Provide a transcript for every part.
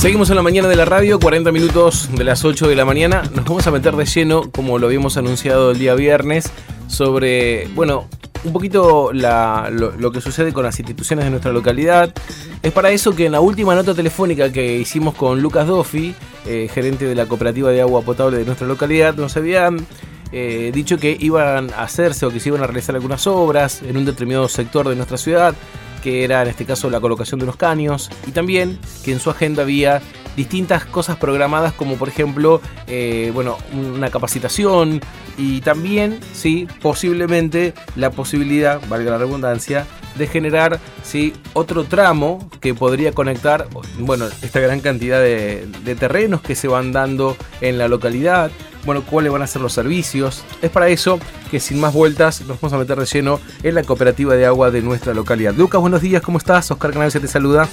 Seguimos en la mañana de la radio, 40 minutos de las 8 de la mañana. Nos vamos a meter de lleno, como lo habíamos anunciado el día viernes, sobre, bueno, un poquito lo, que sucede con las instituciones de nuestra localidad. Es para eso que en la última nota telefónica que hicimos con Lucas Doffi, eh, gerente de la cooperativa de agua potable de nuestra localidad, nos habían eh, dicho que iban a hacerse o que se iban a realizar algunas obras en un determinado sector de nuestra ciudad que era en este caso la colocación de unos caños, y también que en su agenda había distintas cosas programadas como por ejemplo eh, bueno, una capacitación y también, sí, posiblemente la posibilidad, valga la redundancia, de generar ¿sí? otro tramo que podría conectar bueno, esta gran cantidad de, de terrenos que se van dando en la localidad bueno, cuáles van a ser los servicios. Es para eso que sin más vueltas nos vamos a meter de lleno en la cooperativa de agua de nuestra localidad. Lucas, buenos días, ¿cómo estás? Oscar Canales te saluda.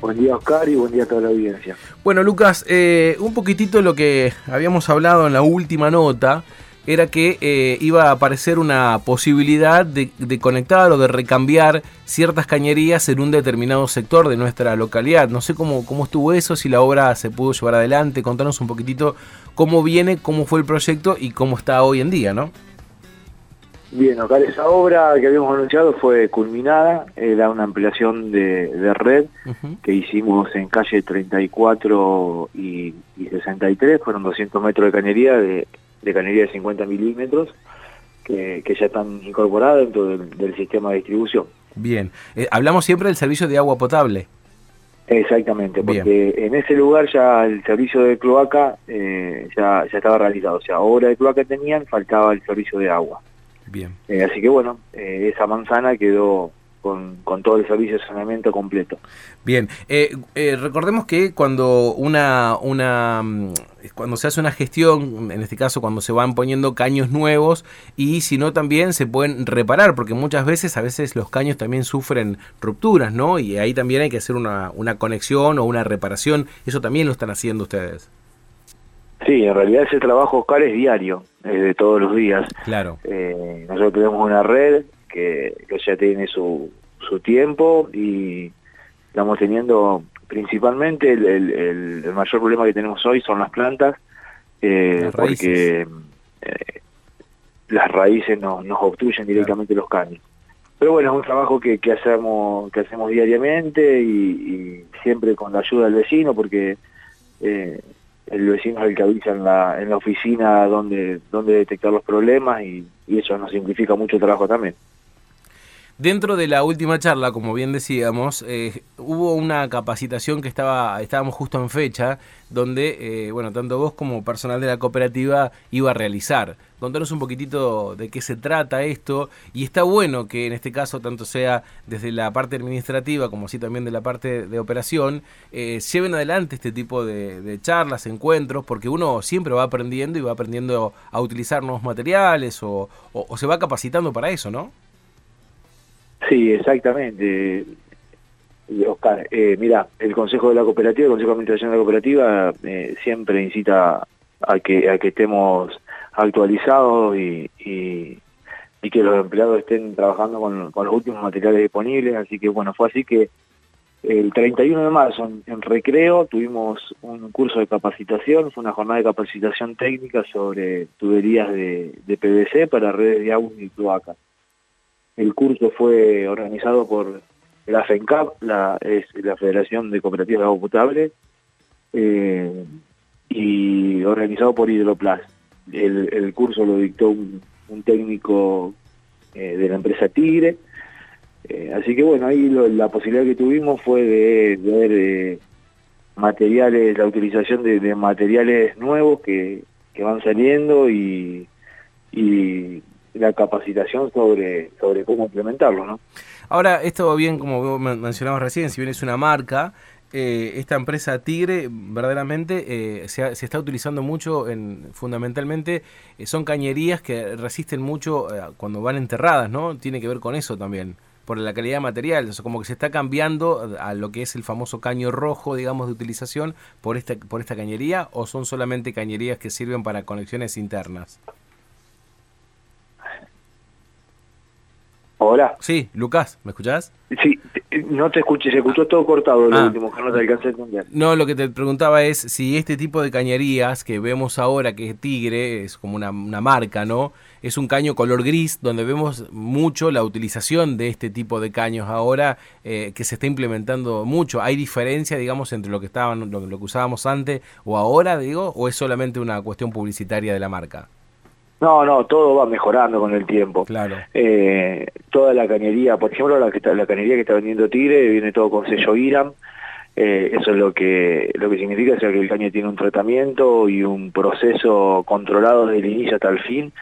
Buen día Oscar y buen día a toda la audiencia. Bueno Lucas, eh, un poquitito lo que habíamos hablado en la última nota era que eh, iba a aparecer una posibilidad de, conectar o de recambiar ciertas cañerías en un determinado sector de nuestra localidad. No sé cómo, cómo estuvo eso, si la obra se pudo llevar adelante, contanos un poquitito cómo viene, cómo fue el proyecto y cómo está hoy en día, ¿no? Bien, acá esa obra que habíamos anunciado fue culminada, era una ampliación de, red que hicimos en calle 34 y, y 63, fueron 200 metros de cañería de de cañería de 50 milímetros que, ya están incorporadas dentro del, sistema de distribución. Bien, eh, hablamos siempre del servicio de agua potable. Exactamente, porque en ese lugar ya el servicio de cloaca eh, ya, ya estaba realizado, o sea, obra de cloaca tenían, faltaba el servicio de agua. Bien. Eh, así que bueno, esa manzana quedó con, con, todo el servicio de saneamiento completo. Bien, eh, eh, recordemos que cuando una, una mm, cuando se hace una gestión, en este caso cuando se van poniendo caños nuevos y si no también se pueden reparar, porque muchas veces a veces los caños también sufren rupturas, ¿no? Y ahí también hay que hacer una, una conexión o una reparación, eso también lo están haciendo ustedes. Sí, en realidad ese trabajo, Oscar, es diario, es de todos los días. Claro. Eh, nosotros tenemos una red que, ya tiene su, su tiempo y estamos teniendo principalmente el, mayor problema que tenemos hoy son las plantas eh, porque eh, las raíces nos, nos obstruyen directamente los caños. Pero bueno es un trabajo que, que hacemos que hacemos diariamente y, siempre con la ayuda del vecino porque eh, el vecino es el que avisa en la, en la oficina donde, donde detectar los problemas y, y eso nos simplifica mucho el trabajo también. Dentro de la última charla, como bien decíamos, eh, hubo una capacitación que estaba, estábamos justo en fecha, donde, eh, bueno, tanto vos como personal de la cooperativa iba a realizar. Contanos un poquitito de qué se trata esto, y está bueno que en este caso, tanto sea desde la parte administrativa como así también de la parte de operación, eh, lleven adelante este tipo de, charlas, encuentros, porque uno siempre va aprendiendo y va aprendiendo a utilizar nuevos materiales o se va capacitando para eso, ¿no? Sí, exactamente. Oscar, eh, mira, el Consejo de la Cooperativa, el Consejo de Administración de la Cooperativa eh, siempre incita a que a que estemos actualizados y, y, que los empleados estén trabajando con, los últimos materiales disponibles, así que bueno, fue así que el 31 de marzo en, Recreo tuvimos un curso de capacitación, fue una jornada de capacitación técnica sobre tuberías de, de PVC para redes de agua y cloacas. El curso fue organizado por la FENCAP, la, Federación de Cooperativas de Agua Potable, eh, y organizado por Hidroplas. El, curso lo dictó un, técnico eh, de la empresa Tigre, eh, así que bueno, ahí la posibilidad que tuvimos fue de, ver materiales, la utilización de, materiales nuevos que, van saliendo y la capacitación sobre, sobre cómo implementarlo, ¿no? Ahora, esto bien, como mencionabas recién, si bien es una marca, eh, esta empresa Tigre verdaderamente eh, se, se, está utilizando mucho, en, fundamentalmente eh, son cañerías que resisten mucho cuando van enterradas, ¿no? Tiene que ver con eso también, por la calidad de material, como que se está cambiando a lo que es el famoso caño rojo, digamos, de utilización por esta, por esta cañería, o son solamente cañerías que sirven para conexiones internas. Hola. Sí, Lucas, ¿me escuchás? Sí, no te escuché, se escuchó todo cortado lo ah. último, que no te alcancé a entender. No, lo que te preguntaba es si este tipo de cañerías que vemos ahora, que es Tigre, es como una, marca, ¿no? Es un caño color gris, donde vemos mucho la utilización de este tipo de caños ahora, eh, que se está implementando mucho. ¿Hay diferencia, digamos, entre lo que, estaban, lo, lo que usábamos antes o ahora, digo, o es solamente una cuestión publicitaria de la marca? No, no, todo va mejorando con el tiempo. Claro. Eh, toda la cañería, por ejemplo, la, que la cañería que está vendiendo Tigre viene todo con sello IRAM. Eh, eso es lo que lo que significa es que el caño tiene un tratamiento y un proceso controlado desde el inicio hasta el fin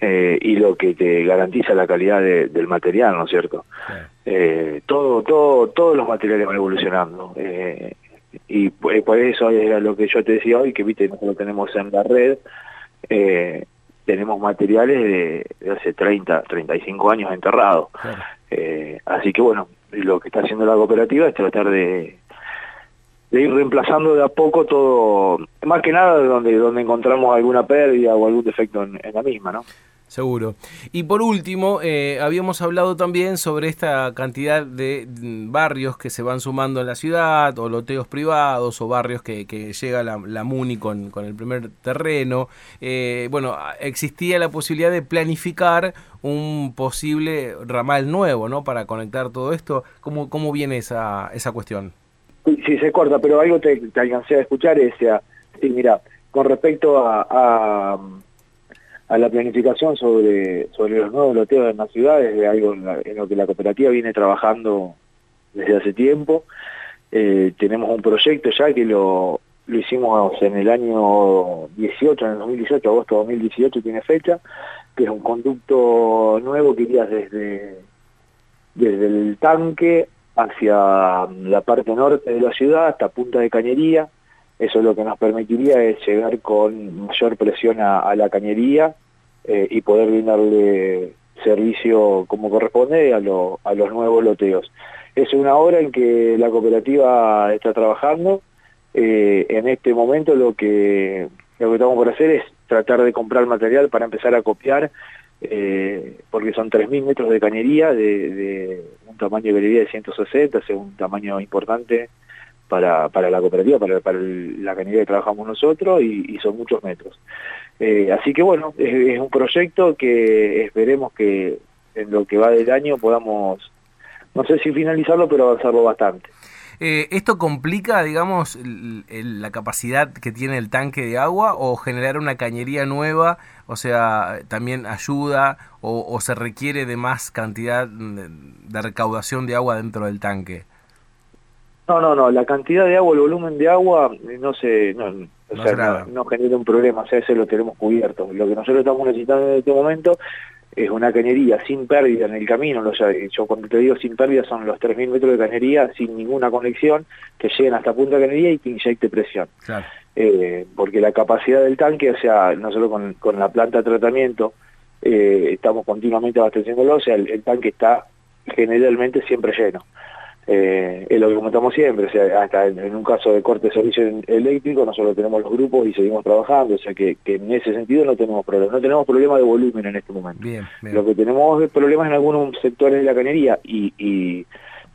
eh, y lo que te garantiza la calidad del material, ¿no es cierto? todo, todo, todos los materiales van evolucionando y por, eso es lo que yo te decía hoy que viste nosotros lo tenemos en la red. Eh, tenemos materiales de, hace 30, 35 años enterrados. Eh, así que bueno, lo que está haciendo la cooperativa es tratar de, de ir reemplazando de a poco todo, más que nada donde, donde encontramos alguna pérdida o algún defecto en la misma, ¿no? Seguro. Y por último, eh, habíamos hablado también sobre esta cantidad de mm, barrios que se van sumando en la ciudad, o loteos privados, o barrios que, que llega la, MUNI con, con, el primer terreno. Eh, bueno, existía la posibilidad de planificar un posible ramal nuevo, ¿no? Para conectar todo esto. ¿Cómo, cómo viene esa, esa cuestión? Sí, se corta, pero algo te, te alcancé a escuchar es, sí, mira, con respecto a la planificación sobre, sobre los nuevos loteos en las ciudades, de algo en, lo que la cooperativa viene trabajando desde hace tiempo. Eh, tenemos un proyecto ya que lo, lo hicimos en el año 18, en el 2018, agosto de 2018 tiene fecha, que es un conducto nuevo que iría desde, desde el tanque hacia la parte norte de la ciudad hasta Punta de Cañería, eso lo que nos permitiría es llegar con mayor presión a, la cañería eh, y poder brindarle servicio como corresponde a, a los nuevos loteos. Es una hora en que la cooperativa está trabajando. Eh, en este momento lo que, lo que estamos por hacer es tratar de comprar material para empezar a copiar, eh, porque son 3.000 metros de cañería, de, de, un tamaño de galería de 160, es un tamaño importante para, para la cooperativa, para, para la cañería que trabajamos nosotros y, son muchos metros. Eh, así que bueno, es, un proyecto que esperemos que en lo que va del año podamos, no sé si finalizarlo, pero avanzarlo bastante. Eh, ¿Esto complica, digamos, la capacidad que tiene el tanque de agua o generar una cañería nueva? O sea, también ayuda o, se requiere de más cantidad de recaudación de agua dentro del tanque? No, no, no, la cantidad de agua, el volumen de agua, eh, no se, no, o sea, no, genera un problema, o sea, ese lo tenemos cubierto. Lo que nosotros estamos necesitando en este momento es una cañería sin pérdida en el camino, o sea, yo cuando te digo sin pérdida son los 3.000 metros de cañería sin ninguna conexión que lleguen hasta punta de cañería y que inyecte presión. Eh, porque la capacidad del tanque, o sea, no solo con, con la planta de tratamiento, eh, estamos continuamente abasteciéndolo, o sea, el tanque está generalmente siempre lleno eh, es lo que comentamos siempre, o sea, hasta en, un caso de corte de servicio eléctrico nosotros tenemos los grupos y seguimos trabajando, o sea que, en ese sentido no tenemos problemas, no tenemos problema de volumen en este momento. Lo que tenemos es problemas en algunos sectores de la cañería y, y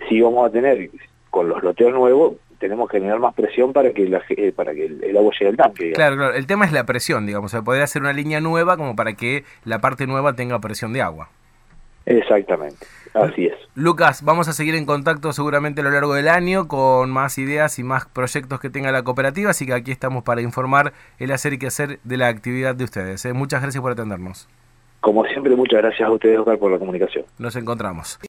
si vamos a tener con los loteos nuevos tenemos que generar más presión para que la, eh, para que el, agua llegue al tanque. Claro, claro, el tema es la presión, digamos, o poder hacer una línea nueva como para que la parte nueva tenga presión de agua. Exactamente, así es. Lucas, vamos a seguir en contacto seguramente a lo largo del año con más ideas y más proyectos que tenga la cooperativa, así que aquí estamos para informar el hacer y qué hacer de la actividad de ustedes. ¿eh? Muchas gracias por atendernos. Como siempre, muchas gracias a ustedes, Oscar, por la comunicación. Nos encontramos.